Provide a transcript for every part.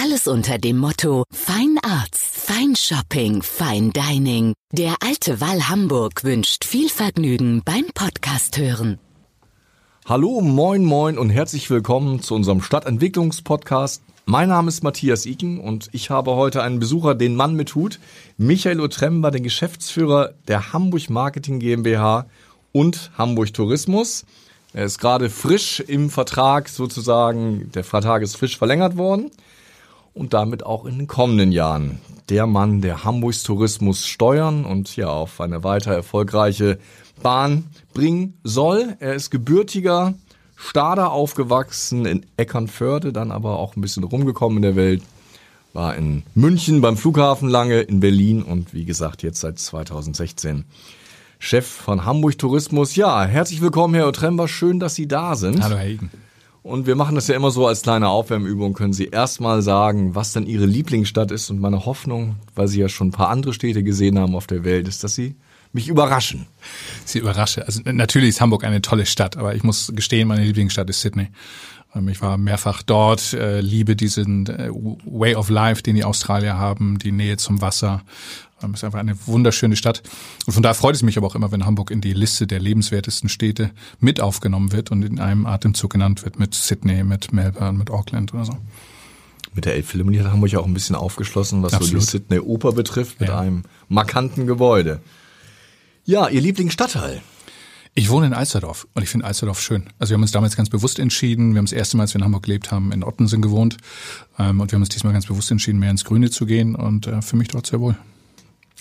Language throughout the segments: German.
Alles unter dem Motto Fine Arts, Fine Shopping, Fine Dining. Der Alte Wall Hamburg wünscht viel Vergnügen beim Podcast hören. Hallo, moin, moin und herzlich willkommen zu unserem Stadtentwicklungspodcast. Mein Name ist Matthias Iken und ich habe heute einen Besucher, den Mann mit Hut, Michael Otremba, den Geschäftsführer der Hamburg Marketing GmbH und Hamburg Tourismus. Er ist gerade frisch im Vertrag sozusagen, der Vertrag ist frisch verlängert worden und damit auch in den kommenden Jahren der Mann, der Hamburgs Tourismus steuern und ja auf eine weiter erfolgreiche Bahn bringen soll. Er ist gebürtiger Stader aufgewachsen in Eckernförde, dann aber auch ein bisschen rumgekommen in der Welt. War in München beim Flughafen lange, in Berlin und wie gesagt jetzt seit 2016 Chef von Hamburg Tourismus. Ja, herzlich willkommen, Herr Otremba. Schön, dass Sie da sind. Hallo, Herr Egen. Und wir machen das ja immer so als kleine Aufwärmübung. Können Sie erstmal sagen, was denn Ihre Lieblingsstadt ist? Und meine Hoffnung, weil Sie ja schon ein paar andere Städte gesehen haben auf der Welt, ist, dass Sie mich überraschen. Sie überrasche. Also natürlich ist Hamburg eine tolle Stadt, aber ich muss gestehen, meine Lieblingsstadt ist Sydney. Ähm, ich war mehrfach dort, äh, liebe diesen äh, Way of Life, den die Australier haben, die Nähe zum Wasser. Ähm, ist einfach eine wunderschöne Stadt. Und von daher freut es mich aber auch immer, wenn Hamburg in die Liste der lebenswertesten Städte mit aufgenommen wird und in einem Atemzug genannt wird mit Sydney, mit Melbourne, mit Auckland oder so. Mit der Elbphilharmonie hat Hamburg ja auch ein bisschen aufgeschlossen, was Absolut. so die Sydney Oper betrifft, mit Ja. einem markanten Gebäude. Ja, Ihr Lieblingsstadtteil. Ich wohne in Alsterdorf und ich finde Alsterdorf schön. Also wir haben uns damals ganz bewusst entschieden, wir haben das erste Mal, als wir in Hamburg gelebt haben, in Ottensen gewohnt ähm, und wir haben uns diesmal ganz bewusst entschieden, mehr ins Grüne zu gehen und äh, für mich dort sehr wohl.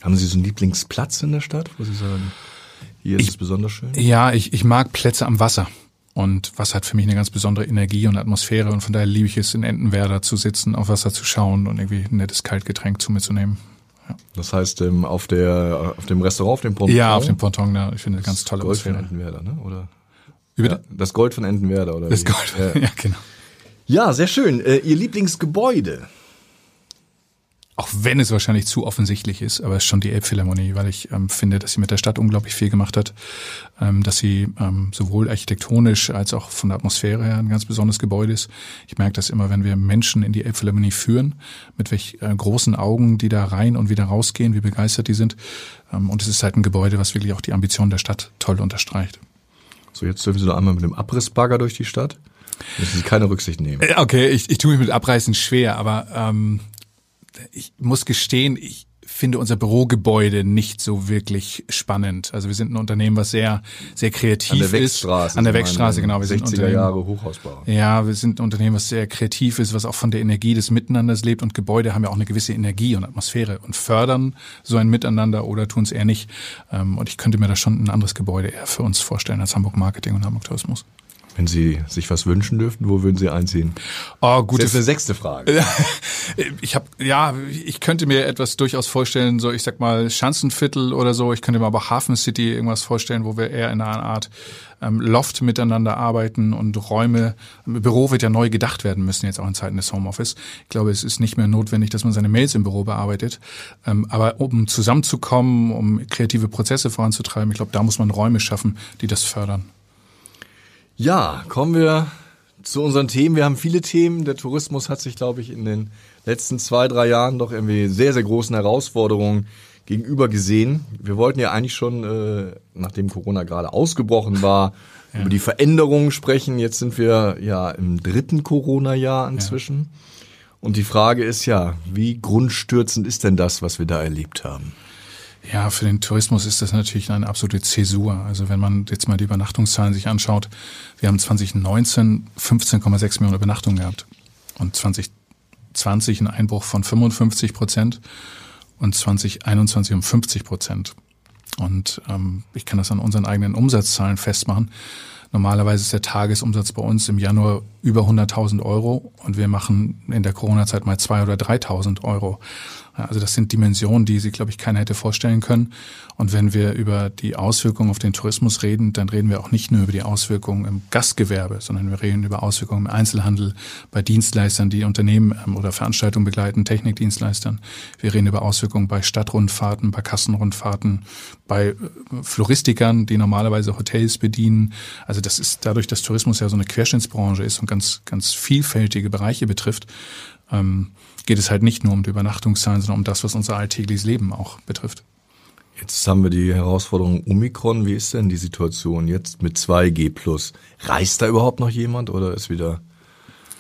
Haben Sie so einen Lieblingsplatz in der Stadt, wo Sie sagen, hier ist es besonders schön? Ja, ich, ich mag Plätze am Wasser. Und Wasser hat für mich eine ganz besondere Energie und Atmosphäre und von daher liebe ich es, in Entenwerder zu sitzen, auf Wasser zu schauen und irgendwie ein nettes Kaltgetränk zu mir zu nehmen. Das heißt, ähm, auf, der, auf dem Restaurant, auf dem Ponton? Ja, auf dem Ponton da. Ich finde eine ganz tolle Gold von. Entenwerder, ne? Oder? Wie bitte? Ja, das Gold von Entenwerder, oder? Das wie? Gold. Ja. Ja, genau. ja, sehr schön. Äh, Ihr Lieblingsgebäude? Auch wenn es wahrscheinlich zu offensichtlich ist, aber es ist schon die Elbphilharmonie, weil ich ähm, finde, dass sie mit der Stadt unglaublich viel gemacht hat, ähm, dass sie ähm, sowohl architektonisch als auch von der Atmosphäre her ein ganz besonderes Gebäude ist. Ich merke das immer, wenn wir Menschen in die Elbphilharmonie führen, mit welch äh, großen Augen die da rein und wieder rausgehen, wie begeistert die sind. Ähm, und es ist halt ein Gebäude, was wirklich auch die Ambition der Stadt toll unterstreicht. So, jetzt dürfen Sie noch einmal mit dem Abrissbagger durch die Stadt. Müssen Sie keine Rücksicht nehmen. Äh, Okay, ich, ich tue mich mit Abreißen schwer, aber ähm, ich muss gestehen, ich finde unser Bürogebäude nicht so wirklich spannend. Also wir sind ein Unternehmen, was sehr, sehr kreativ An der ist. Wegstraße. An der Wegstraße, genau. Wir sind ein 60er Unternehmen- Jahre Hochhausbau. Ja, wir sind ein Unternehmen, was sehr kreativ ist, was auch von der Energie des Miteinanders lebt und Gebäude haben ja auch eine gewisse Energie und Atmosphäre und fördern so ein Miteinander oder tun es eher nicht. Ähm, Und ich könnte mir da schon ein anderes Gebäude eher für uns vorstellen als Hamburg Marketing und Hamburg Tourismus. Wenn Sie sich was wünschen dürften, wo würden Sie einziehen? Oh, Das gute ist eine sechste Frage. Ich habe ja, ich könnte mir etwas durchaus vorstellen, so ich sag mal Schanzenviertel oder so. Ich könnte mir aber Hafen City irgendwas vorstellen, wo wir eher in einer Art ähm, Loft miteinander arbeiten und Räume. Im Büro wird ja neu gedacht werden müssen jetzt auch in Zeiten des Homeoffice. Ich glaube, es ist nicht mehr notwendig, dass man seine Mails im Büro bearbeitet. Ähm, aber um zusammenzukommen, um kreative Prozesse voranzutreiben, ich glaube, da muss man Räume schaffen, die das fördern. Ja, kommen wir zu unseren Themen. Wir haben viele Themen. Der Tourismus hat sich, glaube ich, in den letzten zwei, drei Jahren doch irgendwie sehr, sehr großen Herausforderungen gegenüber gesehen. Wir wollten ja eigentlich schon, äh, nachdem Corona gerade ausgebrochen war, über die Veränderungen sprechen. Jetzt sind wir ja im dritten Corona-Jahr inzwischen. Und die Frage ist ja, wie grundstürzend ist denn das, was wir da erlebt haben? Ja, für den Tourismus ist das natürlich eine absolute Zäsur. Also wenn man jetzt mal die Übernachtungszahlen sich anschaut, wir haben 2019 15,6 Millionen Übernachtungen gehabt und 2020 einen Einbruch von 55 Prozent und 2021 um 50 Prozent. Und ähm, ich kann das an unseren eigenen Umsatzzahlen festmachen. Normalerweise ist der Tagesumsatz bei uns im Januar über 100.000 Euro und wir machen in der Corona-Zeit mal 2.000 oder 3.000 Euro. Also das sind Dimensionen, die sich, glaube ich, keiner hätte vorstellen können. Und wenn wir über die Auswirkungen auf den Tourismus reden, dann reden wir auch nicht nur über die Auswirkungen im Gastgewerbe, sondern wir reden über Auswirkungen im Einzelhandel, bei Dienstleistern, die Unternehmen ähm, oder Veranstaltungen begleiten, Technikdienstleistern. Wir reden über Auswirkungen bei Stadtrundfahrten, bei Kassenrundfahrten, bei äh, Floristikern, die normalerweise Hotels bedienen. Also das ist dadurch, dass Tourismus ja so eine Querschnittsbranche ist und ganz, ganz vielfältige Bereiche betrifft, ähm, geht es halt nicht nur um die Übernachtungszahlen, sondern um das, was unser alltägliches Leben auch betrifft. Jetzt haben wir die Herausforderung Omikron. Wie ist denn die Situation jetzt mit 2G plus? Reist da überhaupt noch jemand oder ist wieder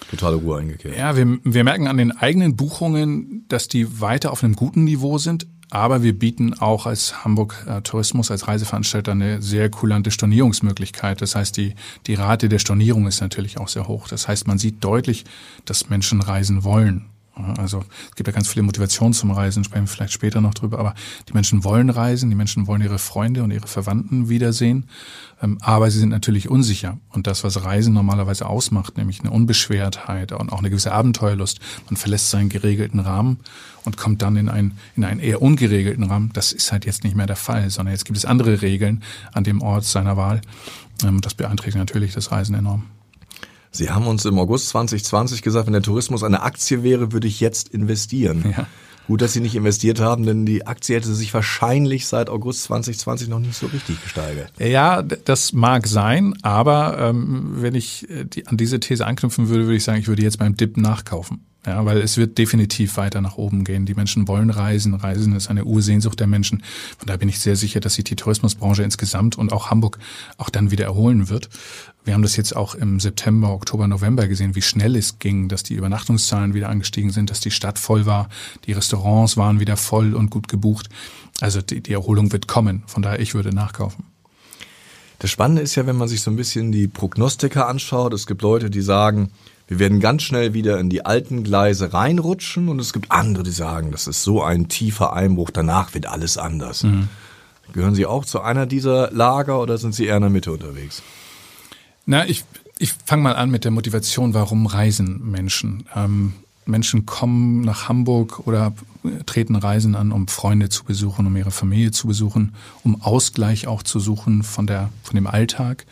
totale Ruhe eingekehrt? Ja, wir, wir merken an den eigenen Buchungen, dass die weiter auf einem guten Niveau sind. Aber wir bieten auch als Hamburg äh, Tourismus, als Reiseveranstalter eine sehr kulante Stornierungsmöglichkeit. Das heißt, die, die Rate der Stornierung ist natürlich auch sehr hoch. Das heißt, man sieht deutlich, dass Menschen reisen wollen. Also es gibt ja ganz viele Motivationen zum Reisen, sprechen wir vielleicht später noch drüber, aber die Menschen wollen reisen, die Menschen wollen ihre Freunde und ihre Verwandten wiedersehen, ähm, aber sie sind natürlich unsicher. Und das, was Reisen normalerweise ausmacht, nämlich eine Unbeschwertheit und auch eine gewisse Abenteuerlust, man verlässt seinen geregelten Rahmen und kommt dann in einen, in einen eher ungeregelten Rahmen, das ist halt jetzt nicht mehr der Fall, sondern jetzt gibt es andere Regeln an dem Ort seiner Wahl. Ähm, das beeinträchtigt natürlich das Reisen enorm. Sie haben uns im August 2020 gesagt, wenn der Tourismus eine Aktie wäre, würde ich jetzt investieren. Ja. Gut, dass Sie nicht investiert haben, denn die Aktie hätte sich wahrscheinlich seit August 2020 noch nicht so richtig gesteigert. Ja, das mag sein, aber ähm, wenn ich äh, die, an diese These anknüpfen würde, würde ich sagen, ich würde jetzt beim Dip nachkaufen. Ja, weil es wird definitiv weiter nach oben gehen. Die Menschen wollen reisen. Reisen ist eine Ursehnsucht der Menschen. Von daher bin ich sehr sicher, dass sich die Tourismusbranche insgesamt und auch Hamburg auch dann wieder erholen wird. Wir haben das jetzt auch im September, Oktober, November gesehen, wie schnell es ging, dass die Übernachtungszahlen wieder angestiegen sind, dass die Stadt voll war, die Restaurants waren wieder voll und gut gebucht. Also die, die Erholung wird kommen. Von daher, ich würde nachkaufen. Das Spannende ist ja, wenn man sich so ein bisschen die Prognostiker anschaut, es gibt Leute, die sagen, wir werden ganz schnell wieder in die alten Gleise reinrutschen und es gibt andere, die sagen, das ist so ein tiefer Einbruch, danach wird alles anders. Mhm. Gehören Sie auch zu einer dieser Lager oder sind Sie eher in der Mitte unterwegs? Na, ich, ich fange mal an mit der Motivation, warum reisen Menschen? Ähm, Menschen kommen nach Hamburg oder treten Reisen an, um Freunde zu besuchen, um ihre Familie zu besuchen, um Ausgleich auch zu suchen von der, von dem Alltag.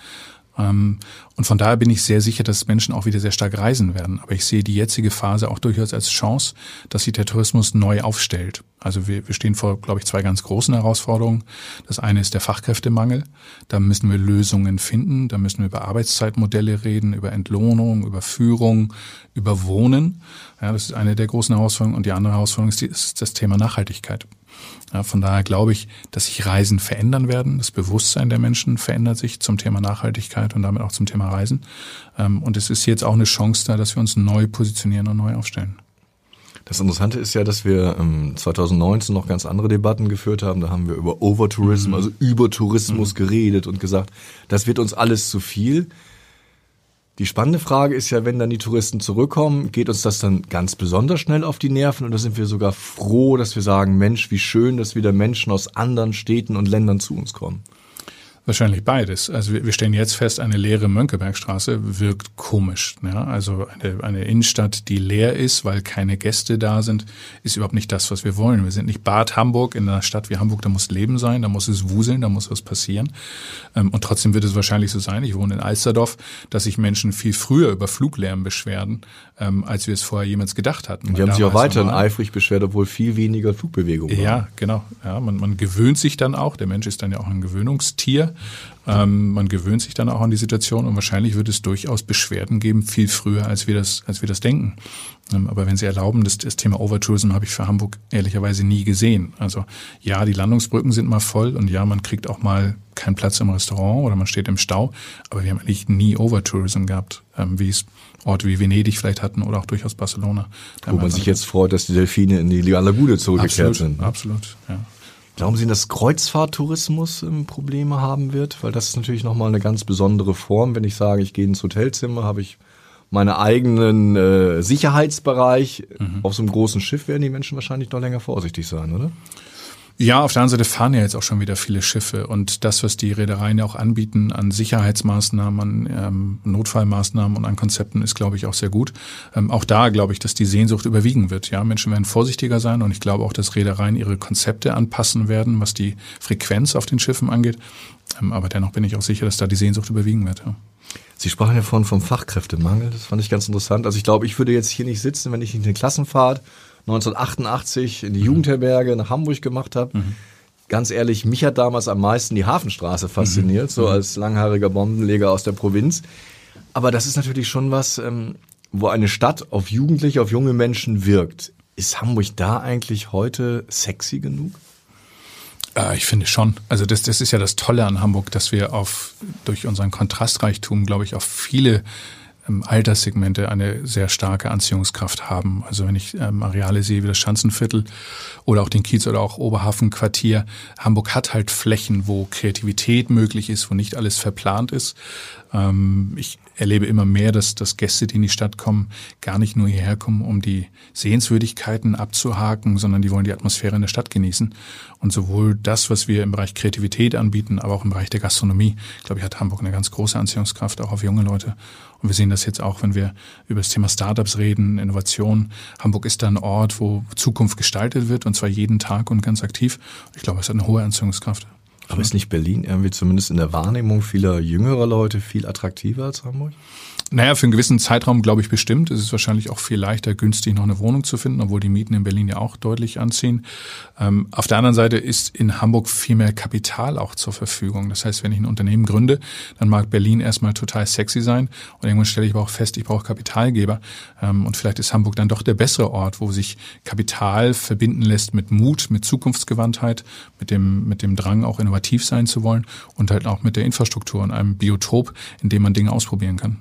Ähm, und von daher bin ich sehr sicher, dass Menschen auch wieder sehr stark reisen werden. Aber ich sehe die jetzige Phase auch durchaus als Chance, dass sich der Tourismus neu aufstellt. Also wir, wir stehen vor, glaube ich, zwei ganz großen Herausforderungen. Das eine ist der Fachkräftemangel. Da müssen wir Lösungen finden. Da müssen wir über Arbeitszeitmodelle reden, über Entlohnung, über Führung, über Wohnen. Ja, das ist eine der großen Herausforderungen. Und die andere Herausforderung ist, die, ist das Thema Nachhaltigkeit. Ja, von daher glaube ich, dass sich Reisen verändern werden. Das Bewusstsein der Menschen verändert sich zum Thema Nachhaltigkeit und damit auch zum Thema Reisen. Ähm, und es ist jetzt auch eine Chance da, dass wir uns neu positionieren und neu aufstellen. Das Interessante ist ja, dass wir 2019 noch ganz andere Debatten geführt haben. Da haben wir über Overtourism, mhm. also über Tourismus mhm. geredet und gesagt, das wird uns alles zu viel. Die spannende Frage ist ja, wenn dann die Touristen zurückkommen, geht uns das dann ganz besonders schnell auf die Nerven oder sind wir sogar froh, dass wir sagen, Mensch, wie schön, dass wieder Menschen aus anderen Städten und Ländern zu uns kommen? Wahrscheinlich beides. Also wir, wir stellen jetzt fest, eine leere Mönckebergstraße wirkt komisch. Ja? Also eine, eine Innenstadt, die leer ist, weil keine Gäste da sind, ist überhaupt nicht das, was wir wollen. Wir sind nicht Bad Hamburg in einer Stadt wie Hamburg, da muss Leben sein, da muss es wuseln, da muss was passieren. Ähm, und trotzdem wird es wahrscheinlich so sein, ich wohne in Alsterdorf, dass sich Menschen viel früher über Fluglärm beschwerden, ähm, als wir es vorher jemals gedacht hatten. Und die haben sich auch weiterhin eifrig beschwert, obwohl viel weniger Flugbewegung war. Ja, genau. Ja, man, man gewöhnt sich dann auch, der Mensch ist dann ja auch ein Gewöhnungstier. Ähm, man gewöhnt sich dann auch an die Situation und wahrscheinlich wird es durchaus Beschwerden geben, viel früher, als wir das, als wir das denken. Ähm, aber wenn Sie erlauben, das, das Thema Overtourism habe ich für Hamburg ehrlicherweise nie gesehen. Also ja, die Landungsbrücken sind mal voll und ja, man kriegt auch mal keinen Platz im Restaurant oder man steht im Stau. Aber wir haben eigentlich nie Overtourism gehabt, ähm, wie es Orte wie Venedig vielleicht hatten oder auch durchaus Barcelona. Wo man sich jetzt freut, dass die Delfine in die Lagune zurückgekehrt absolut, sind. Absolut, ja. Glauben Sie, dass Kreuzfahrttourismus ähm, Probleme haben wird? Weil das ist natürlich nochmal eine ganz besondere Form. Wenn ich sage, ich gehe ins Hotelzimmer, habe ich meinen eigenen äh, Sicherheitsbereich. Mhm. Auf so einem großen Schiff werden die Menschen wahrscheinlich noch länger vorsichtig sein, oder? Ja, auf der anderen Seite fahren ja jetzt auch schon wieder viele Schiffe und das, was die Reedereien ja auch anbieten an Sicherheitsmaßnahmen, an ähm, Notfallmaßnahmen und an Konzepten, ist, glaube ich, auch sehr gut. Ähm, auch da glaube ich, dass die Sehnsucht überwiegen wird. Ja, Menschen werden vorsichtiger sein und ich glaube auch, dass Reedereien ihre Konzepte anpassen werden, was die Frequenz auf den Schiffen angeht. Ähm, aber dennoch bin ich auch sicher, dass da die Sehnsucht überwiegen wird. Ja. Sie sprachen ja vorhin vom Fachkräftemangel. Das fand ich ganz interessant. Also ich glaube, ich würde jetzt hier nicht sitzen, wenn ich nicht eine Klassenfahrt 1988 in die mhm. Jugendherberge nach Hamburg gemacht habe. Mhm. Ganz ehrlich, mich hat damals am meisten die Hafenstraße fasziniert, mhm. so mhm. als langhaariger Bombenleger aus der Provinz. Aber das ist natürlich schon was, ähm, wo eine Stadt auf Jugendliche, auf junge Menschen wirkt. Ist Hamburg da eigentlich heute sexy genug? Äh, ich finde schon. Also das, das ist ja das Tolle an Hamburg, dass wir auf durch unseren Kontrastreichtum, glaube ich, auf viele Alterssegmente eine sehr starke Anziehungskraft haben. Also wenn ich ähm, Areale sehe wie das Schanzenviertel oder auch den Kiez oder auch Oberhafenquartier, Hamburg hat halt Flächen, wo Kreativität möglich ist, wo nicht alles verplant ist. Ähm, ich erlebe immer mehr, dass, dass Gäste, die in die Stadt kommen, gar nicht nur hierher kommen, um die Sehenswürdigkeiten abzuhaken, sondern die wollen die Atmosphäre in der Stadt genießen. Und sowohl das, was wir im Bereich Kreativität anbieten, aber auch im Bereich der Gastronomie, glaube ich, hat Hamburg eine ganz große Anziehungskraft, auch auf junge Leute. Und wir sehen das jetzt auch, wenn wir über das Thema Startups reden, Innovation. Hamburg ist da ein Ort, wo Zukunft gestaltet wird, und zwar jeden Tag und ganz aktiv. Ich glaube, es hat eine hohe Anziehungskraft. Aber ist nicht Berlin irgendwie zumindest in der Wahrnehmung vieler jüngerer Leute viel attraktiver als Hamburg? Naja, für einen gewissen Zeitraum glaube ich bestimmt. Es ist wahrscheinlich auch viel leichter, günstig noch eine Wohnung zu finden, obwohl die Mieten in Berlin ja auch deutlich anziehen. Ähm, auf der anderen Seite ist in Hamburg viel mehr Kapital auch zur Verfügung. Das heißt, wenn ich ein Unternehmen gründe, dann mag Berlin erstmal total sexy sein und irgendwann stelle ich aber auch fest, ich brauche Kapitalgeber. Ähm, und vielleicht ist Hamburg dann doch der bessere Ort, wo sich Kapital verbinden lässt mit Mut, mit Zukunftsgewandtheit, mit dem, mit dem Drang, auch innovativ sein zu wollen und halt auch mit der Infrastruktur und einem Biotop, in dem man Dinge ausprobieren kann.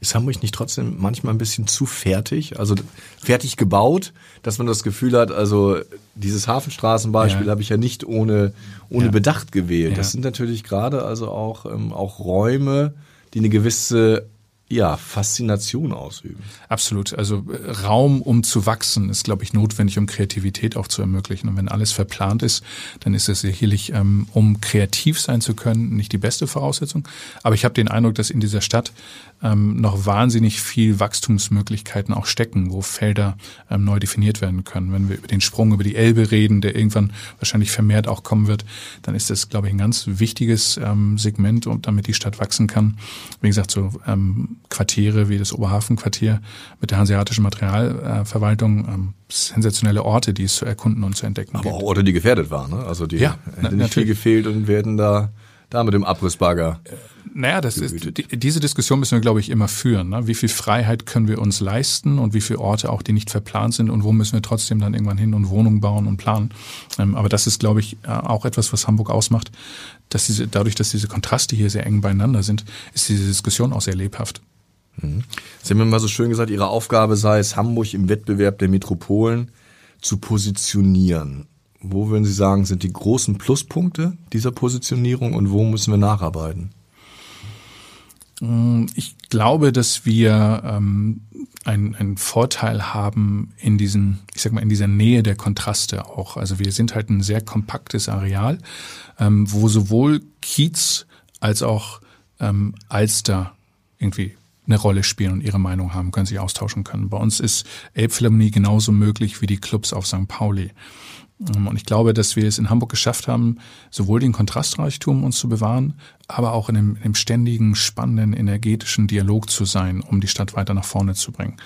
Ist Hamburg nicht trotzdem manchmal ein bisschen zu fertig? Also fertig gebaut, dass man das Gefühl hat, also dieses Hafenstraßenbeispiel ja. habe ich ja nicht ohne, ohne ja. Bedacht gewählt. Ja. Das sind natürlich gerade also auch, ähm, auch Räume, die eine gewisse ja, Faszination ausüben. Absolut. Also äh, Raum, um zu wachsen, ist, glaube ich, notwendig, um Kreativität auch zu ermöglichen. Und wenn alles verplant ist, dann ist es sicherlich, ähm, um kreativ sein zu können, nicht die beste Voraussetzung. Aber ich habe den Eindruck, dass in dieser Stadt ähm, noch wahnsinnig viel Wachstumsmöglichkeiten auch stecken, wo Felder ähm, neu definiert werden können. Wenn wir über den Sprung über die Elbe reden, der irgendwann wahrscheinlich vermehrt auch kommen wird, dann ist das, glaube ich, ein ganz wichtiges ähm, Segment, und damit die Stadt wachsen kann. Wie gesagt, so ähm, Quartiere wie das Oberhafenquartier mit der Hanseatischen Materialverwaltung, ähm, sensationelle Orte, die es zu erkunden und zu entdecken Aber gibt. auch Orte, die gefährdet waren. Ne? Also die ja, hätten nicht viel gefehlt und werden da da mit dem Abrissbagger. Naja, das ist, die, diese Diskussion müssen wir, glaube ich, immer führen. Ne? Wie viel Freiheit können wir uns leisten und wie viele Orte auch, die nicht verplant sind und wo müssen wir trotzdem dann irgendwann hin und Wohnungen bauen und planen. Ähm, aber das ist, glaube ich, äh, auch etwas, was Hamburg ausmacht, dass diese, dadurch, dass diese Kontraste hier sehr eng beieinander sind, ist diese Diskussion auch sehr lebhaft. Mhm. Sie haben immer so schön gesagt, Ihre Aufgabe sei es, Hamburg im Wettbewerb der Metropolen zu positionieren. Wo würden Sie sagen, sind die großen Pluspunkte dieser Positionierung und wo müssen wir nacharbeiten? Mm, ich glaube, dass wir ähm, einen, einen Vorteil haben in diesen, ich sag mal, in dieser Nähe der Kontraste auch. Also wir sind halt ein sehr kompaktes Areal, ähm, wo sowohl Kiez als auch ähm, Alster irgendwie eine Rolle spielen und ihre Meinung haben, können sich austauschen können. Bei uns ist Elbphilharmonie genauso möglich wie die Clubs auf St. Pauli. Ähm, und ich glaube, dass wir es in Hamburg geschafft haben, sowohl den Kontrastreichtum uns zu bewahren, aber auch in einem, in einem ständigen, spannenden, energetischen Dialog zu sein, um die Stadt weiter nach vorne zu bringen.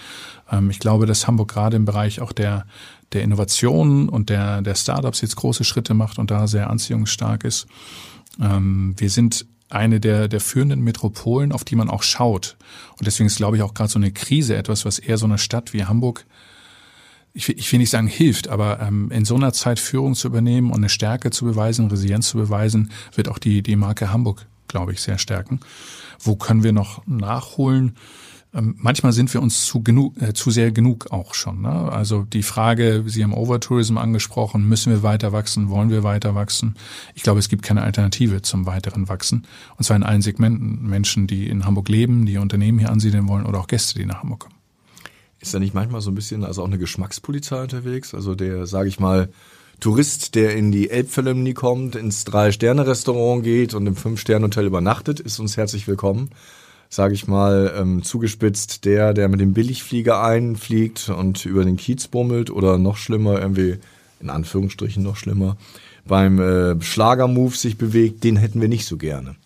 Ähm, ich glaube, dass Hamburg gerade im Bereich auch der, der Innovationen und der, der Startups jetzt große Schritte macht und da sehr anziehungsstark ist. Ähm, wir sind eine der, der führenden Metropolen, auf die man auch schaut. Und deswegen ist, glaube ich, auch gerade so eine Krise etwas, was eher so eine Stadt wie Hamburg ich, ich will nicht sagen hilft, aber ähm, in so einer Zeit Führung zu übernehmen und eine Stärke zu beweisen, Resilienz zu beweisen, wird auch die, die Marke Hamburg, glaube ich, sehr stärken. Wo können wir noch nachholen? Ähm, manchmal sind wir uns zu genug, äh, zu sehr genug auch schon. Ne? Also die Frage, Sie haben Overtourism angesprochen, müssen wir weiter wachsen, wollen wir weiter wachsen? Ich glaube, es gibt keine Alternative zum weiteren Wachsen. Und zwar in allen Segmenten. Menschen, die in Hamburg leben, die Unternehmen hier ansiedeln wollen oder auch Gäste, die nach Hamburg kommen. Ist da nicht manchmal so ein bisschen also auch eine Geschmackspolizei unterwegs? Also der, sage ich mal, Tourist, der in die Elbphilharmonie kommt, ins Drei-Sterne-Restaurant geht und im Fünf-Sterne-Hotel übernachtet, ist uns herzlich willkommen. Sage ich mal, ähm, zugespitzt, der, der mit dem Billigflieger einfliegt und über den Kiez bummelt oder noch schlimmer, irgendwie, in Anführungsstrichen noch schlimmer, beim äh, Schlagermove sich bewegt, den hätten wir nicht so gerne.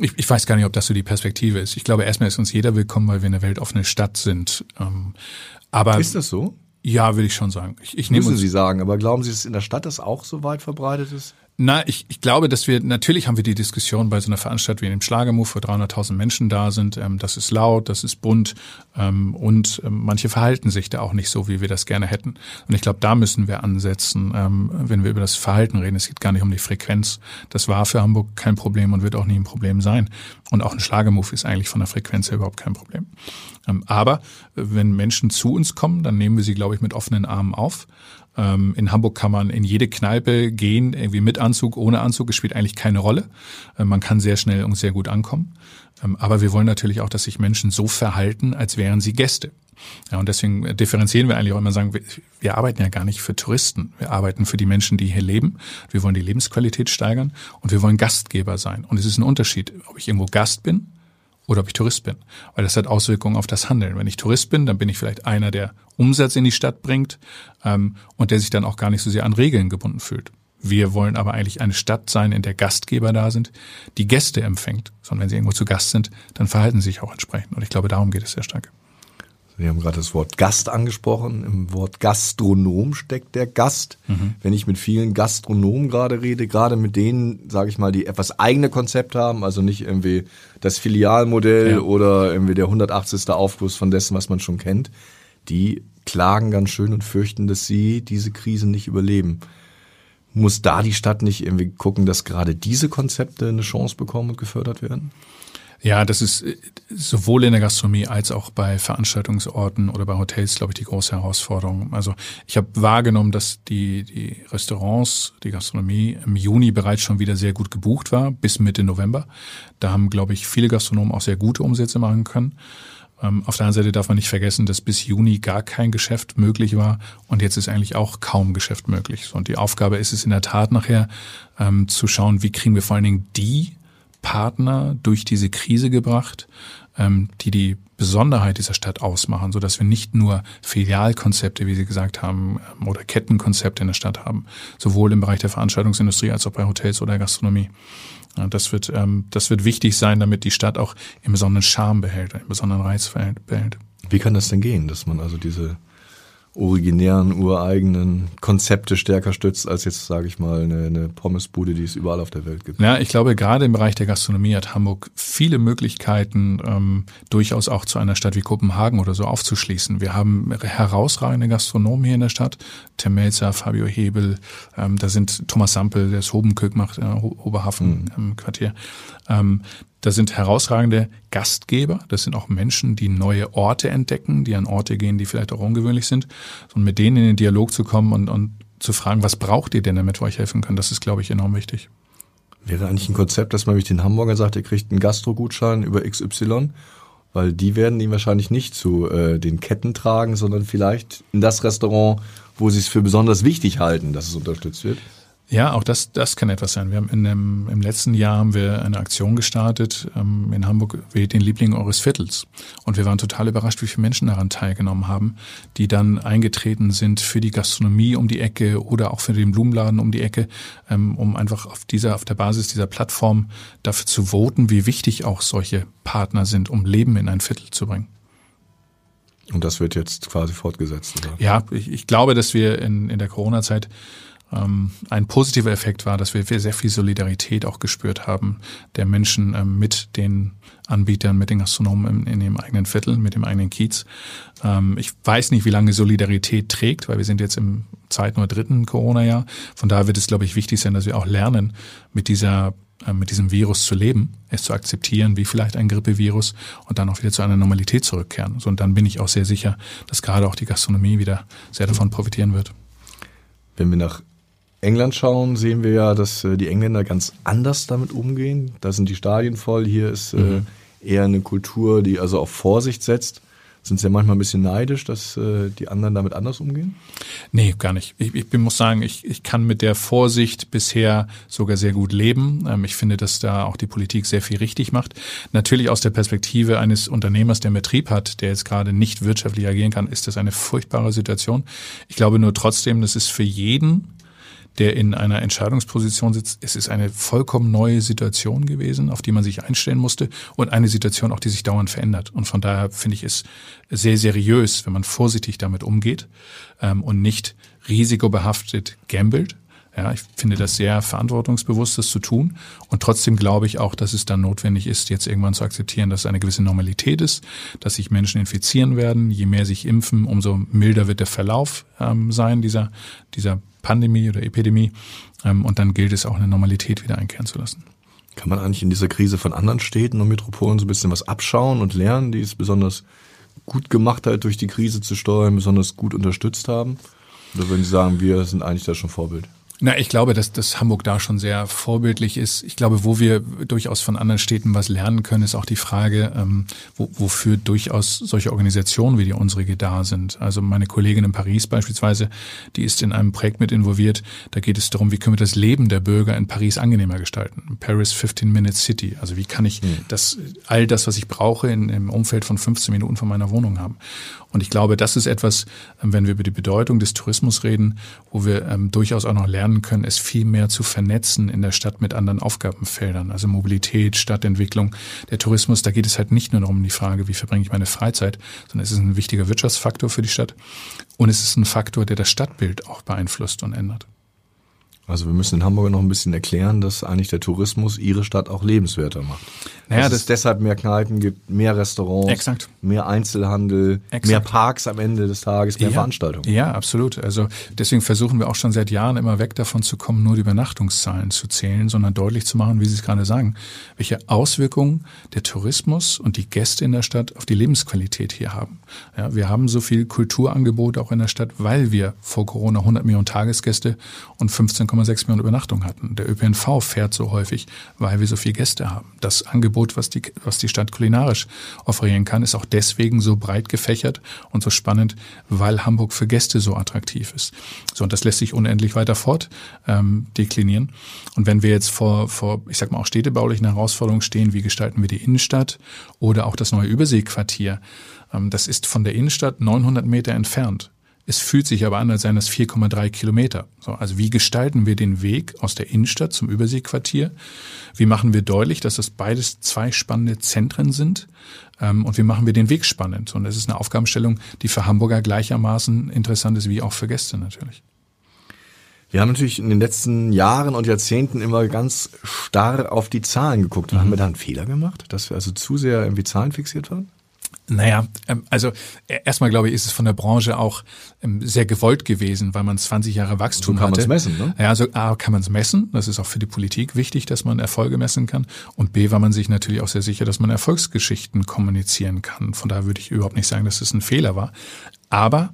Ich, ich weiß gar nicht, ob das so die Perspektive ist. Ich glaube, erstmal ist uns jeder willkommen, weil wir eine weltoffene Stadt sind. Ähm, aber ist das so? Ja, will ich schon sagen. Ich, ich nehme Müssen Sie sagen, aber glauben Sie, dass in der Stadt das auch so weit verbreitet ist? Na, ich, ich glaube, dass wir, natürlich haben wir die Diskussion bei so einer Veranstaltung wie dem Schlagermove, wo 300.000 Menschen da sind. Ähm, das ist laut, das ist bunt ähm, und ähm, manche verhalten sich da auch nicht so, wie wir das gerne hätten. Und ich glaube, da müssen wir ansetzen, ähm, wenn wir über das Verhalten reden. Es geht gar nicht um die Frequenz. Das war für Hamburg kein Problem und wird auch nie ein Problem sein. Und auch ein Schlagermove ist eigentlich von der Frequenz her überhaupt kein Problem. Ähm, aber wenn Menschen zu uns kommen, dann nehmen wir sie, glaube ich, mit offenen Armen auf ähm, in Hamburg kann man in jede Kneipe gehen, irgendwie mit Anzug, ohne Anzug. Es spielt eigentlich keine Rolle. Äh, man kann sehr schnell und sehr gut ankommen. Ähm, aber wir wollen natürlich auch, dass sich Menschen so verhalten, als wären sie Gäste. Ja, und deswegen differenzieren wir eigentlich auch immer sagen, wir, wir, arbeiten ja gar nicht für Touristen. Wir arbeiten für die Menschen, die hier leben. Wir wollen die Lebensqualität steigern und wir wollen Gastgeber sein. Und es ist ein Unterschied, ob ich irgendwo Gast bin oder ob ich Tourist bin. Weil das hat Auswirkungen auf das Handeln. Wenn ich Tourist bin, dann bin ich vielleicht einer, der Umsatz in die Stadt bringt ähm, und der sich dann auch gar nicht so sehr an Regeln gebunden fühlt. Wir wollen aber eigentlich eine Stadt sein, in der Gastgeber da sind, die Gäste empfängt. Sondern wenn sie irgendwo zu Gast sind, dann verhalten sie sich auch entsprechend. Und ich glaube, darum geht es sehr stark. Sie haben gerade das Wort Gast angesprochen. Im Wort Gastronom steckt der Gast. Mhm. Wenn ich mit vielen Gastronomen gerade rede, gerade mit denen, sage ich mal, die etwas eigene Konzept haben, also nicht irgendwie das Filialmodell ja. oder irgendwie der 180. Aufguss von dessen, was man schon kennt, die klagen ganz schön und fürchten, dass sie diese Krise nicht überleben. Muss da die Stadt nicht irgendwie gucken, dass gerade diese Konzepte eine Chance bekommen und gefördert werden? Ja, das ist äh, sowohl in der Gastronomie als auch bei Veranstaltungsorten oder bei Hotels, glaube ich, die große Herausforderung. Also ich habe wahrgenommen, dass die, die Restaurants, die Gastronomie im Juni bereits schon wieder sehr gut gebucht war, bis Mitte November. Da haben, glaube ich, viele Gastronomen auch sehr gute Umsätze machen können. Ähm, auf der anderen Seite darf man nicht vergessen, dass bis Juni gar kein Geschäft möglich war und jetzt ist eigentlich auch kaum Geschäft möglich. Und die Aufgabe ist es in der Tat nachher ähm, zu schauen, wie kriegen wir vor allen Dingen die Partner durch diese Krise gebracht, ähm, die die Besonderheit dieser Stadt ausmachen, so dass wir nicht nur Filialkonzepte, wie Sie gesagt haben, ähm, oder Kettenkonzepte in der Stadt haben, sowohl im Bereich der Veranstaltungsindustrie als auch bei Hotels oder Gastronomie. Das wird, ähm, das wird wichtig sein, damit die Stadt auch im besonderen Charme behält, im besonderen Reiz behält. Wie kann das denn gehen, dass man also diese originären, ureigenen Konzepte stärker stützt, als jetzt, sage ich mal, eine, eine Pommesbude, die es überall auf der Welt gibt. Ja, ich glaube, gerade im Bereich der Gastronomie hat Hamburg viele Möglichkeiten, ähm, durchaus auch zu einer Stadt wie Kopenhagen oder so aufzuschließen. Wir haben herausragende Gastronomen hier in der Stadt. Tim Melzer, Fabio Hebel, ähm, da sind Thomas Sampel, der das Hobenkök macht, äh, Oberhafen mhm. im Quartier. Ähm, das sind herausragende Gastgeber. Das sind auch Menschen, die neue Orte entdecken, die an Orte gehen, die vielleicht auch ungewöhnlich sind. Und mit denen in den Dialog zu kommen und, und zu fragen, was braucht ihr denn, damit wir euch helfen können, das ist, glaube ich, enorm wichtig. Wäre eigentlich ein Konzept, dass man mich den Hamburger sagt, ihr kriegt einen Gastrogutschein über XY, weil die werden ihn wahrscheinlich nicht zu äh, den Ketten tragen, sondern vielleicht in das Restaurant, wo sie es für besonders wichtig halten, dass es unterstützt wird. Ja, auch das, das kann etwas sein. Wir haben in dem, im letzten Jahr haben wir eine Aktion gestartet ähm, in Hamburg, wählt den Liebling eures Viertels. Und wir waren total überrascht, wie viele Menschen daran teilgenommen haben, die dann eingetreten sind für die Gastronomie um die Ecke oder auch für den Blumenladen um die Ecke, ähm, um einfach auf dieser, auf der Basis dieser Plattform dafür zu voten, wie wichtig auch solche Partner sind, um Leben in ein Viertel zu bringen. Und das wird jetzt quasi fortgesetzt, oder? Ja, ich, ich glaube, dass wir in, in der Corona-Zeit ein positiver Effekt war, dass wir sehr viel Solidarität auch gespürt haben der Menschen ähm, mit den Anbietern, mit den Gastronomen in, dem eigenen Viertel, mit dem eigenen Kiez. Ähm, ich weiß nicht, wie lange Solidarität trägt, weil wir sind jetzt im zweiten oder dritten Corona-Jahr. Von daher wird es, glaube ich, wichtig sein, dass wir auch lernen, mit dieser äh, mit diesem Virus zu leben, es zu akzeptieren, wie vielleicht ein Grippevirus und dann auch wieder zu einer Normalität zurückkehren. Und dann bin ich auch sehr sicher, dass gerade auch die Gastronomie wieder sehr davon profitieren wird. Wenn wir nach England schauen, sehen wir ja, dass äh, die Engländer ganz anders damit umgehen. Da sind die Stadien voll. Hier ist äh, mhm. eher eine Kultur, die also auf Vorsicht setzt. Sind Sie ja manchmal ein bisschen neidisch, dass äh, die anderen damit anders umgehen? Nee, gar nicht. Ich, ich muss sagen, ich, ich kann mit der Vorsicht bisher sogar sehr gut leben. Ähm, ich finde, dass da auch die Politik sehr viel richtig macht. Natürlich aus der Perspektive eines Unternehmers, der einen Betrieb hat, der jetzt gerade nicht wirtschaftlich agieren kann, ist das eine furchtbare Situation. Ich glaube nur trotzdem, das ist für jeden der in einer Entscheidungsposition sitzt. Es ist eine vollkommen neue Situation gewesen, auf die man sich einstellen musste und eine Situation auch, die sich dauernd verändert. Und von daher finde ich es sehr seriös, wenn man vorsichtig damit umgeht ähm, und nicht risikobehaftet gambelt. Ja, ich finde das sehr verantwortungsbewusst, das zu tun. Und trotzdem glaube ich auch, dass es dann notwendig ist, jetzt irgendwann zu akzeptieren, dass es eine gewisse Normalität ist, dass sich Menschen infizieren werden. Je mehr sich impfen, umso milder wird der Verlauf ähm, sein dieser, dieser Pandemie oder Epidemie. Ähm, und dann gilt es auch eine Normalität wieder einkehren zu lassen. Kann man eigentlich in dieser Krise von anderen Städten und Metropolen so ein bisschen was abschauen und lernen, die es besonders gut gemacht hat, durch die Krise zu steuern, besonders gut unterstützt haben? Oder würden Sie sagen, wir sind eigentlich da schon Vorbild? Na, ich glaube, dass, dass Hamburg da schon sehr vorbildlich ist. Ich glaube, wo wir durchaus von anderen Städten was lernen können, ist auch die Frage, ähm, wo, wofür durchaus solche Organisationen wie die unsere da sind. Also meine Kollegin in Paris beispielsweise, die ist in einem Projekt mit involviert. Da geht es darum, wie können wir das Leben der Bürger in Paris angenehmer gestalten. Paris 15 Minute City. Also wie kann ich hm. das, all das, was ich brauche, in, im Umfeld von 15 Minuten von meiner Wohnung haben. Und ich glaube, das ist etwas, ähm, wenn wir über die Bedeutung des Tourismus reden, wo wir ähm, durchaus auch noch lernen können, es viel mehr zu vernetzen in der Stadt mit anderen Aufgabenfeldern, also Mobilität, Stadtentwicklung. Der Tourismus, da geht es halt nicht nur darum, die Frage, wie verbringe ich meine Freizeit, sondern es ist ein wichtiger Wirtschaftsfaktor für die Stadt und es ist ein Faktor, der das Stadtbild auch beeinflusst und ändert. Also wir müssen in Hamburg noch ein bisschen erklären, dass eigentlich der Tourismus ihre Stadt auch lebenswerter macht. Naja, dass das es deshalb mehr Kneipen gibt, mehr Restaurants, exakt. mehr Einzelhandel, exakt. mehr Parks am Ende des Tages, mehr ja, Veranstaltungen. Ja, absolut. Also deswegen versuchen wir auch schon seit Jahren immer weg davon zu kommen, nur die Übernachtungszahlen zu zählen, sondern deutlich zu machen, wie Sie es gerade sagen, welche Auswirkungen der Tourismus und die Gäste in der Stadt auf die Lebensqualität hier haben. Ja, wir haben so viel Kulturangebot auch in der Stadt, weil wir vor Corona 100 Millionen Tagesgäste und 15 1,6 Millionen Übernachtungen hatten. Der ÖPNV fährt so häufig, weil wir so viele Gäste haben. Das Angebot, was die, was die Stadt kulinarisch offerieren kann, ist auch deswegen so breit gefächert und so spannend, weil Hamburg für Gäste so attraktiv ist. So, und das lässt sich unendlich weiter fort ähm, deklinieren. Und wenn wir jetzt vor, vor, ich sag mal, auch städtebaulichen Herausforderungen stehen, wie gestalten wir die Innenstadt oder auch das neue Überseequartier, das ist von der Innenstadt 900 Meter entfernt. Es fühlt sich aber an, als seien das 4,3 Kilometer. So, also wie gestalten wir den Weg aus der Innenstadt zum Überseequartier? Wie machen wir deutlich, dass das beides zwei spannende Zentren sind? Ähm, und wie machen wir den Weg spannend? Und das ist eine Aufgabenstellung, die für Hamburger gleichermaßen interessant ist wie auch für Gäste natürlich. Wir haben natürlich in den letzten Jahren und Jahrzehnten immer ganz starr auf die Zahlen geguckt. Mhm. Haben wir da einen Fehler gemacht, dass wir also zu sehr irgendwie Zahlen fixiert waren? Naja, ähm, also e, erstmal glaube ich, ist es von der Branche auch ähm, sehr gewollt gewesen, weil man 20 Jahre Wachstum so kann hatte. Kann man es messen, ne? Ja, also A, kann man es messen. Das ist auch für die Politik wichtig, dass man Erfolge messen kann. Und B, war man sich natürlich auch sehr sicher, dass man Erfolgsgeschichten kommunizieren kann. Von daher würde ich überhaupt nicht sagen, dass es ein Fehler war. Aber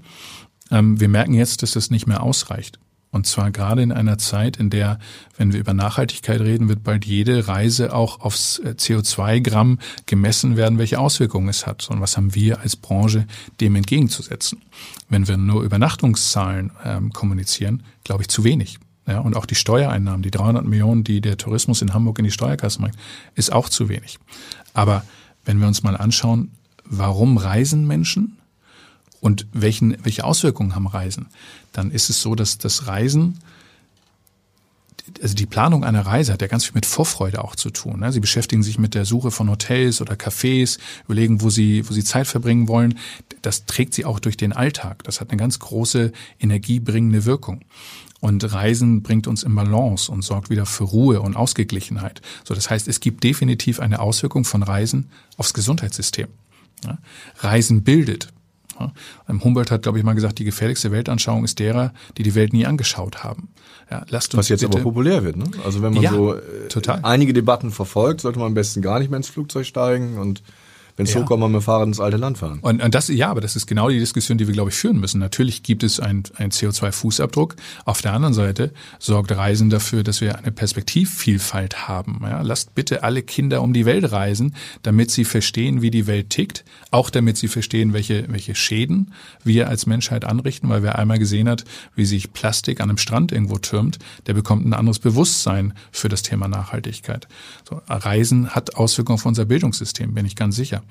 ähm, wir merken jetzt, dass das nicht mehr ausreicht. Und zwar gerade in einer Zeit, in der, wenn wir über Nachhaltigkeit reden, wird bald jede Reise auch aufs äh, CO2-Gramm gemessen werden, welche Auswirkungen es hat. Und was haben wir als Branche dem entgegenzusetzen? Wenn wir nur Übernachtungszahlen ähm, kommunizieren, glaube ich zu wenig. Ja, und auch die Steuereinnahmen, die 300 Millionen, die der Tourismus in Hamburg in die Steuerkasse bringt, ist auch zu wenig. Aber wenn wir uns mal anschauen, warum reisen Menschen? Und welchen, welche Auswirkungen haben Reisen, dann ist es so, dass das Reisen also die Planung einer Reise hat ja ganz viel mit Vorfreude auch zu tun. Ne? Sie beschäftigen sich mit der Suche von Hotels oder Cafés, überlegen, wo sie, wo sie Zeit verbringen wollen. Das trägt sie auch durch den Alltag. Das hat eine ganz große energiebringende Wirkung. Und Reisen bringt uns in Balance und sorgt wieder für Ruhe und Ausgeglichenheit. So, das heißt, es gibt definitiv eine Auswirkung von Reisen aufs Gesundheitssystem. Reisen bildet. Ja. Humboldt hat, glaube ich, mal gesagt, die gefährlichste Weltanschauung ist derer, die die Welt nie angeschaut haben. Ja, lasst uns Was jetzt bitte, aber populär wird. Ne? Also wenn man ja, so äh, total. einige Debatten verfolgt, sollte man am besten gar nicht mehr ins Flugzeug steigen und wenn es Ja. hochkommt, mit dem Fahrrad ins alte Land fahren. Und, und das, ja, aber das ist genau die Diskussion, die wir, glaube ich, führen müssen. Natürlich gibt es einen ein CO2-Fußabdruck. Auf der anderen Seite sorgt Reisen dafür, dass wir eine Perspektivvielfalt haben. Ja, lasst bitte alle Kinder um die Welt reisen, damit sie verstehen, wie die Welt tickt. Auch damit sie verstehen, welche, welche Schäden wir als Menschheit anrichten, weil wer einmal gesehen hat, wie sich Plastik an einem Strand irgendwo türmt, der bekommt ein anderes Bewusstsein für das Thema Nachhaltigkeit. So, Reisen hat Auswirkungen auf unser Bildungssystem, bin ich ganz sicher.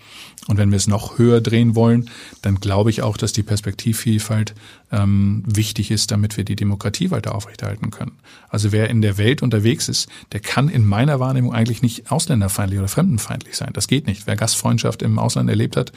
Und wenn wir es noch höher drehen wollen, dann glaube ich auch, dass die Perspektivvielfalt ähm, wichtig ist, damit wir die Demokratie weiter aufrechterhalten können. Also wer in der Welt unterwegs ist, der kann in meiner Wahrnehmung eigentlich nicht ausländerfeindlich oder fremdenfeindlich sein. Das geht nicht. Wer Gastfreundschaft im Ausland erlebt hat,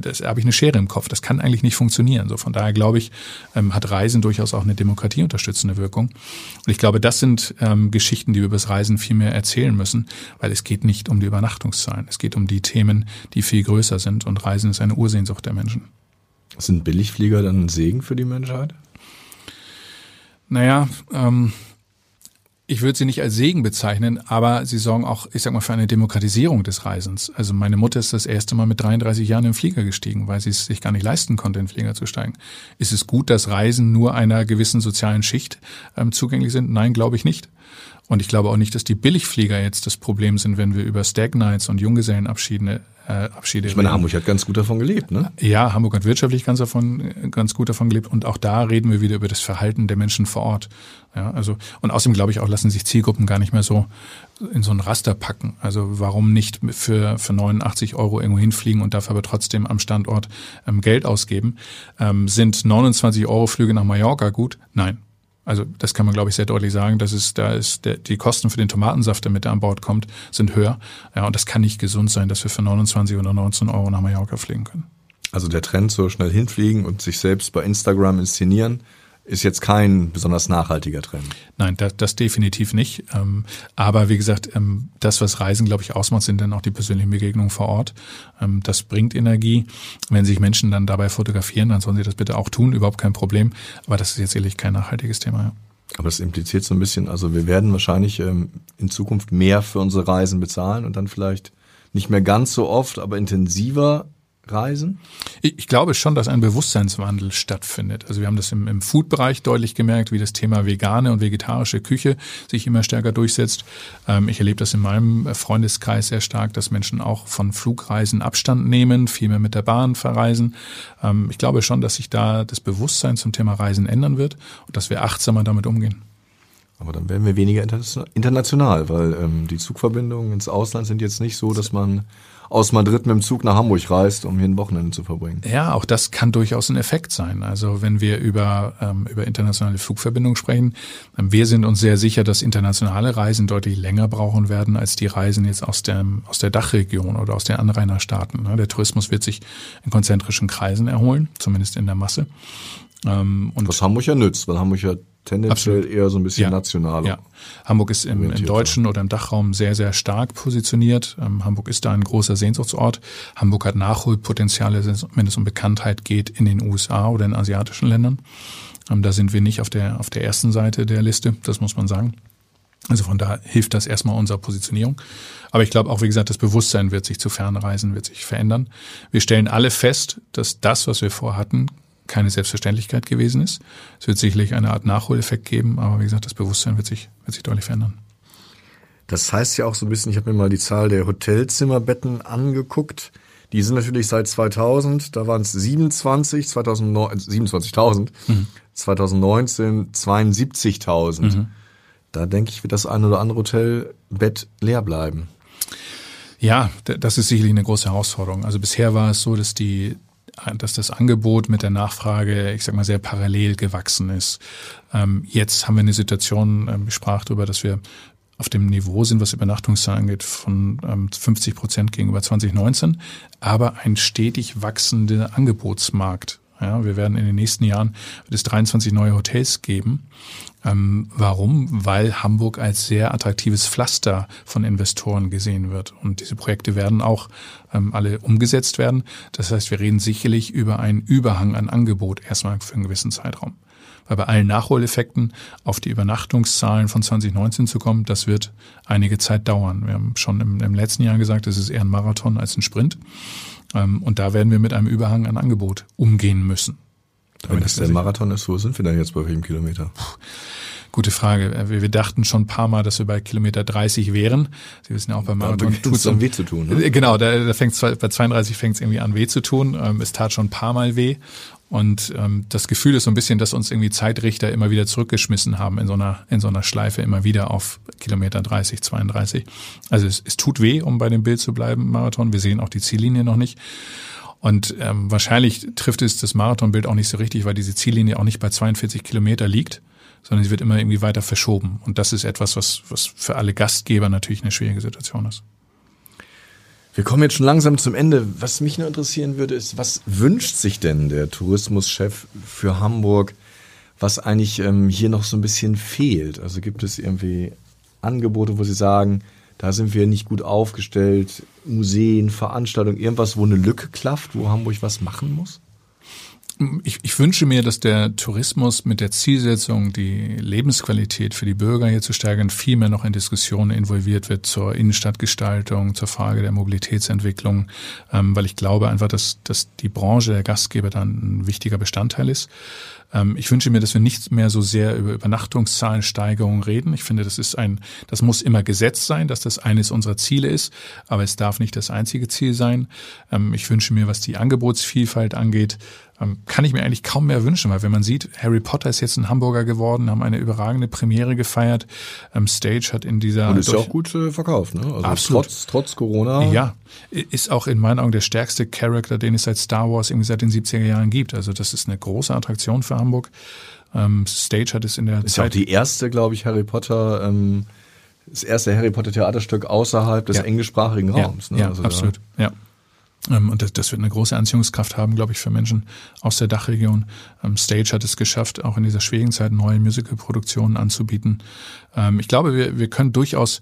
das habe ich eine Schere im Kopf. Das kann eigentlich nicht funktionieren. So von daher glaube ich, ähm, hat Reisen durchaus auch eine demokratieunterstützende Wirkung. Und ich glaube, das sind ähm, Geschichten, die wir über das Reisen viel mehr erzählen müssen, weil es geht nicht um die Übernachtungszahlen. Es geht um die Themen, die viel größer sind. Und Reisen ist eine Ursehnsucht der Menschen. Sind Billigflieger dann ein Segen für die Menschheit? Naja, ähm, ich würde sie nicht als Segen bezeichnen, aber sie sorgen auch, ich sag mal, für eine Demokratisierung des Reisens. Also meine Mutter ist das erste Mal mit 33 Jahren in den Flieger gestiegen, weil sie es sich gar nicht leisten konnte, in den Flieger zu steigen. Ist es gut, dass Reisen nur einer gewissen sozialen Schicht ähm, zugänglich sind? Nein, glaube ich nicht. Und ich glaube auch nicht, dass die Billigflieger jetzt das Problem sind, wenn wir über Stag Nights und Junggesellenabschiede äh, Abschiede Ich meine, reden. Hamburg hat ganz gut davon gelebt, ne? Ja, Hamburg hat wirtschaftlich ganz davon, ganz gut davon gelebt. Und auch da reden wir wieder über das Verhalten der Menschen vor Ort. Ja, also, und außerdem glaube ich auch, lassen sich Zielgruppen gar nicht mehr so in so ein Raster packen. Also warum nicht für, für 89 Euro irgendwo hinfliegen und dafür aber trotzdem am Standort ähm, Geld ausgeben? Ähm, sind 29 Euro Flüge nach Mallorca gut? Nein. Also das kann man, glaube ich, sehr deutlich sagen. Das ist, da ist der, die Kosten für den Tomatensaft, der mit an Bord kommt, sind höher. Ja, und das kann nicht gesund sein, dass wir für 29 oder 19 Euro nach Mallorca fliegen können. Also der Trend so schnell hinfliegen und sich selbst bei Instagram inszenieren, ist jetzt kein besonders nachhaltiger Trend. Nein, das, das definitiv nicht. Ähm, aber wie gesagt, ähm, das, was Reisen, glaube ich, ausmacht, sind dann auch die persönlichen Begegnungen vor Ort. Ähm, das bringt Energie. Wenn sich Menschen dann dabei fotografieren, dann sollen sie das bitte auch tun, überhaupt kein Problem. Aber das ist jetzt ehrlich kein nachhaltiges Thema. Aber das impliziert so ein bisschen, also wir werden wahrscheinlich in Zukunft mehr für unsere Reisen bezahlen und dann vielleicht nicht mehr ganz so oft, aber intensiver reisen. Ich, glaube schon, dass ein Bewusstseinswandel stattfindet. Also wir haben das im, im Food-Bereich deutlich gemerkt, wie das Thema vegane und vegetarische Küche sich immer stärker durchsetzt. Ähm, ich erlebe das in meinem Freundeskreis sehr stark, dass Menschen auch von Flugreisen Abstand nehmen, viel mehr mit der Bahn verreisen. Ähm, ich glaube schon, dass sich da das Bewusstsein zum Thema Reisen ändern wird und dass wir achtsamer damit umgehen. Aber dann werden wir weniger international, weil ähm, die Zugverbindungen ins Ausland sind jetzt nicht so, dass man aus Madrid mit dem Zug nach Hamburg reist, um hier ein Wochenende zu verbringen. Ja, auch das kann durchaus ein Effekt sein. Also wenn wir über, ähm, über internationale Flugverbindungen sprechen, ähm, wir sind uns sehr sicher, dass internationale Reisen deutlich länger brauchen werden als die Reisen jetzt aus der, aus der Dachregion oder aus den Anrainerstaaten. Der Tourismus wird sich in konzentrischen Kreisen erholen, zumindest in der Masse. Ähm, und Was Hamburg ja nützt, weil Hamburg ja tendenziell Absolut. eher so ein bisschen ja, national. Ja. Hamburg ist im, im deutschen oder im Dachraum sehr, sehr stark positioniert. Ähm, Hamburg ist da ein großer Sehnsuchtsort. Hamburg hat Nachholpotenziale, wenn es um Bekanntheit geht in den USA oder in asiatischen Ländern. Ähm, da sind wir nicht auf der, auf der ersten Seite der Liste, das muss man sagen. Also von da hilft das erstmal unserer Positionierung. Aber ich glaube auch, wie gesagt, das Bewusstsein wird sich zu Fernreisen, wird sich verändern. Wir stellen alle fest, dass das, was wir vorhatten, keine Selbstverständlichkeit gewesen ist. Es wird sicherlich eine Art Nachholeffekt geben, aber wie gesagt, das Bewusstsein wird sich, wird sich deutlich verändern. Das heißt ja auch so ein bisschen, ich habe mir mal die Zahl der Hotelzimmerbetten angeguckt. Die sind natürlich seit 2000, da waren es 27, 2009, 27.000, mhm. 2019 72.000. Mhm. Da denke ich, wird das ein oder andere Hotelbett leer bleiben. Ja, das ist sicherlich eine große Herausforderung. Also bisher war es so, dass die dass das Angebot mit der Nachfrage, ich sag mal, sehr parallel gewachsen ist. Ähm, jetzt haben wir eine Situation, ähm, ich sprach darüber, dass wir auf dem Niveau sind, was Übernachtungszahlen angeht, von ähm, 50 Prozent gegenüber 2019, aber ein stetig wachsender Angebotsmarkt. Ja, wir werden in den nächsten Jahren es 23 neue Hotels geben. Ähm, warum? Weil Hamburg als sehr attraktives Pflaster von Investoren gesehen wird. Und diese Projekte werden auch ähm, alle umgesetzt werden. Das heißt, wir reden sicherlich über einen Überhang an Angebot erstmal für einen gewissen Zeitraum. Weil bei allen Nachholeffekten auf die Übernachtungszahlen von 2019 zu kommen, das wird einige Zeit dauern. Wir haben schon im, im letzten Jahr gesagt, es ist eher ein Marathon als ein Sprint. Ähm, und da werden wir mit einem Überhang an Angebot umgehen müssen. Wenn das der Marathon ist, wo sind wir denn jetzt bei welchem Kilometer? Gute Frage. Äh, wir, wir, dachten schon ein paar Mal, dass wir bei Kilometer 30 wären. Sie wissen ja auch beim Marathon tut es dann weh zu tun. Ne? Äh, genau, da, da fängt's, bei 32 fängt es irgendwie an weh zu tun. Ähm, es tat schon ein paar Mal weh. Und ähm, das Gefühl ist so ein bisschen, dass uns irgendwie Zeitrichter immer wieder zurückgeschmissen haben in so einer, in so einer Schleife immer wieder auf Kilometer 30, 32. Also es, es tut weh, um bei dem Bild zu bleiben, Marathon. Wir sehen auch die Ziellinie noch nicht. Und ähm, wahrscheinlich trifft es das Marathonbild auch nicht so richtig, weil diese Ziellinie auch nicht bei 42 Kilometer liegt, sondern sie wird immer irgendwie weiter verschoben. Und das ist etwas, was, was für alle Gastgeber natürlich eine schwierige Situation ist. Wir kommen jetzt schon langsam zum Ende. Was mich nur interessieren würde, ist, was wünscht sich denn der Tourismuschef für Hamburg, was eigentlich ähm, hier noch so ein bisschen fehlt? Also gibt es irgendwie Angebote, wo Sie sagen, da sind wir nicht gut aufgestellt, Museen, Veranstaltungen, irgendwas, wo eine Lücke klafft, wo Hamburg was machen muss? Ich, ich wünsche mir, dass der Tourismus mit der Zielsetzung, die Lebensqualität für die Bürger hier zu steigern, viel mehr noch in Diskussionen involviert wird zur Innenstadtgestaltung, zur Frage der Mobilitätsentwicklung, ähm, weil ich glaube einfach, dass, dass die Branche der Gastgeber dann ein wichtiger Bestandteil ist. Ähm, ich wünsche mir, dass wir nicht mehr so sehr über Übernachtungszahlensteigerungen reden. Ich finde, das ist ein, das muss immer gesetzt sein, dass das eines unserer Ziele ist, aber es darf nicht das einzige Ziel sein. Ähm, ich wünsche mir, was die Angebotsvielfalt angeht, kann ich mir eigentlich kaum mehr wünschen, weil wenn man sieht, Harry Potter ist jetzt ein Hamburger geworden, haben eine überragende Premiere gefeiert. Ähm, Stage hat in dieser und ist ja auch gut äh, verkauft, ne? Also absolut. trotz trotz Corona. Ja, ist auch in meinen Augen der stärkste Charakter, den es seit Star Wars irgendwie seit den 70er Jahren gibt. Also das ist eine große Attraktion für Hamburg. Ähm, Stage hat es in der ist Zeit. Ist ja auch die erste, glaube ich, Harry Potter. Ähm, das erste Harry Potter Theaterstück außerhalb des ja. englischsprachigen Raums. Ja, ne? ja also absolut. Ja. Ähm, und das, wird eine große Anziehungskraft haben, glaube ich, für Menschen aus der Dachregion. Ähm, Stage hat es geschafft, auch in dieser schwierigen Zeit neue Musicalproduktionen anzubieten. Ähm, ich glaube, wir, wir können durchaus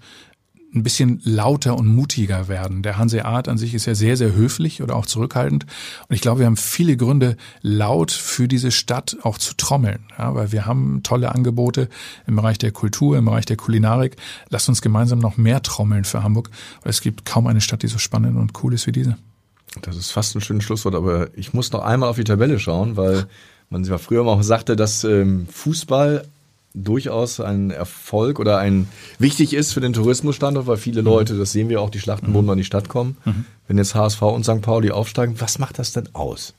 ein bisschen lauter und mutiger werden. Der Hanseat an sich ist ja sehr, sehr höflich oder auch zurückhaltend. Und ich glaube, wir haben viele Gründe, laut für diese Stadt auch zu trommeln. Ja, weil wir haben tolle Angebote im Bereich der Kultur, im Bereich der Kulinarik. Lasst uns gemeinsam noch mehr trommeln für Hamburg, es gibt kaum eine Stadt, die so spannend und cool ist wie diese. Das ist fast ein schönes Schlusswort, aber ich muss noch einmal auf die Tabelle schauen, weil man ja früher mal auch sagte, dass ähm, Fußball durchaus ein Erfolg oder ein wichtig ist für den Tourismusstandort, weil viele mhm. Leute, das sehen wir auch, die Schlachtenboden mhm. an die Stadt kommen. Mhm. Wenn jetzt HSV und St. Pauli aufsteigen, was macht das denn aus?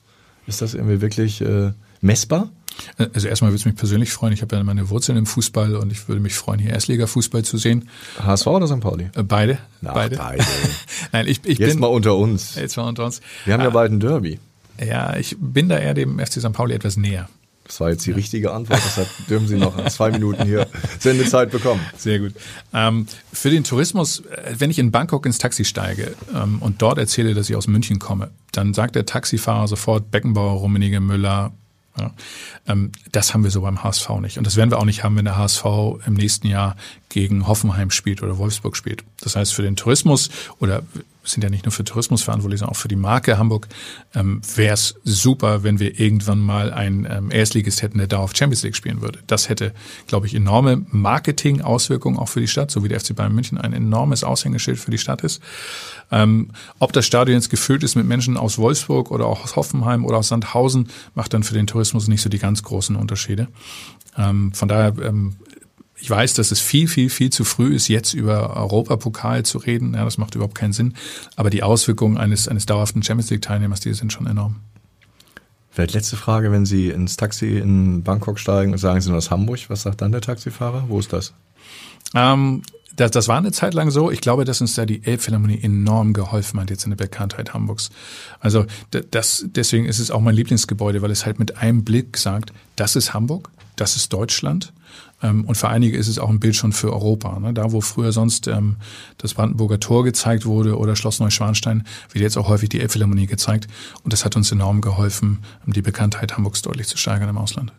Ist das irgendwie wirklich äh, messbar? Also erstmal würde es mich persönlich freuen. Ich habe ja meine Wurzeln im Fußball und ich würde mich freuen, hier Erstliga-Fußball zu sehen. HSV oder St. Pauli? Äh, beide. Ach, beide. beide. Nein, ich, ich jetzt bin, mal unter uns. Jetzt mal unter uns. Wir haben ja äh, bald ein Derby. Ja, ich bin da eher dem FC St. Pauli etwas näher. Das war jetzt die richtige Antwort, deshalb dürfen Sie noch zwei Minuten hier Sendezeit bekommen. Sehr gut. Ähm, für den Tourismus, äh, wenn ich in Bangkok ins Taxi steige ähm, und dort erzähle, dass ich aus München komme, dann sagt der Taxifahrer sofort Beckenbauer, Rummenigge, Müller, ja, ähm, das haben wir so beim HSV nicht. Und das werden wir auch nicht haben, wenn der HSV im nächsten Jahr gegen Hoffenheim spielt oder Wolfsburg spielt. Das heißt, für den Tourismus oder sind ja nicht nur für Tourismus verantwortlich, sondern auch für die Marke Hamburg, ähm, wäre es super, wenn wir irgendwann mal einen ähm, Erstligist hätten, der da auf Champions League spielen würde. Das hätte, glaube ich, enorme Marketing-Auswirkungen auch für die Stadt, so wie der FC Bayern München ein enormes Aushängeschild für die Stadt ist. Ähm, ob das Stadion jetzt gefüllt ist mit Menschen aus Wolfsburg oder auch aus Hoffenheim oder aus Sandhausen, macht dann für den Tourismus nicht so die ganz großen Unterschiede. Ähm, von daher ähm, ich weiß, dass es viel, viel, viel zu früh ist, jetzt über Europapokal zu reden. Ja, das macht überhaupt keinen Sinn. Aber die Auswirkungen eines, eines dauerhaften Champions League-Teilnehmers, die sind schon enorm. Vielleicht letzte Frage, wenn Sie ins Taxi in Bangkok steigen und sagen, Sie sind aus Hamburg, was sagt dann der Taxifahrer? Wo ist das? Ähm, das, das war eine Zeit lang so. Ich glaube, dass uns da die Elbphilharmonie enorm geholfen hat jetzt in der Bekanntheit Hamburgs. Also das, deswegen ist es auch mein Lieblingsgebäude, weil es halt mit einem Blick sagt, das ist Hamburg das ist Deutschland. Ähm, und für einige ist es auch ein Bild schon für Europa. Ne? Da, wo früher sonst ähm, das Brandenburger Tor gezeigt wurde oder Schloss Neuschwanstein, wird jetzt auch häufig die Elbphilharmonie gezeigt. Und das hat uns enorm geholfen, die Bekanntheit Hamburgs deutlich zu steigern im Ausland.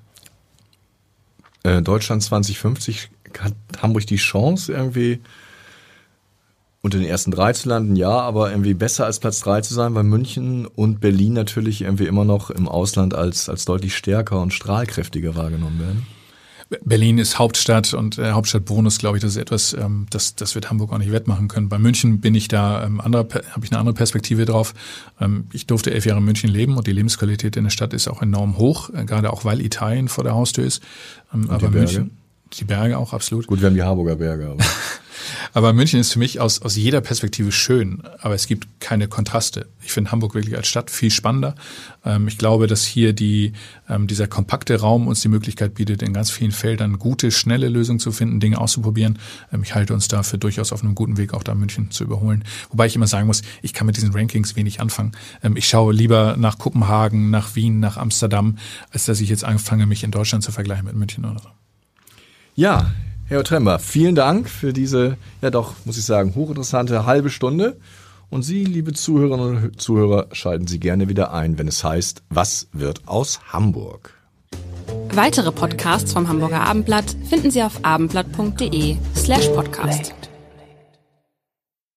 Äh, Deutschland 2050 hat Hamburg die Chance, irgendwie unter den ersten drei zu landen, ja, aber irgendwie besser als Platz drei zu sein, weil München und Berlin natürlich irgendwie immer noch im Ausland als, als deutlich stärker und strahlkräftiger wahrgenommen werden. Berlin ist Hauptstadt und äh, Hauptstadtbonus, glaube ich, das ist etwas, ähm, das, das wird Hamburg auch nicht wettmachen können. Bei München bin ich da ähm, habe ich eine andere Perspektive drauf. Ähm, ich durfte elf Jahre in München leben und die Lebensqualität in der Stadt ist auch enorm hoch, äh, gerade auch weil Italien vor der Haustür ist. Ähm, aber München, die Berge auch absolut. Gut, wir haben die Harburger Berge. Aber. Aber München ist für mich aus, aus jeder Perspektive schön, aber es gibt keine Kontraste. Ich finde Hamburg wirklich als Stadt viel spannender. Ähm, ich glaube, dass hier die, ähm, dieser kompakte Raum uns die Möglichkeit bietet, in ganz vielen Feldern gute, schnelle Lösungen zu finden, Dinge auszuprobieren. Ähm, ich halte uns dafür durchaus auf einem guten Weg, auch da München zu überholen. Wobei ich immer sagen muss, ich kann mit diesen Rankings wenig anfangen. Ähm, ich schaue lieber nach Kopenhagen, nach Wien, nach Amsterdam, als dass ich jetzt anfange, mich in Deutschland zu vergleichen mit München oder so. Ja, Herr Trember, vielen Dank für diese, ja doch, muss ich sagen, hochinteressante halbe Stunde. Und Sie, liebe Zuhörerinnen und Zuhörer, schalten Sie gerne wieder ein, wenn es heißt, was wird aus Hamburg? Weitere Podcasts vom Hamburger Abendblatt finden Sie auf abendblatt.de slash podcast.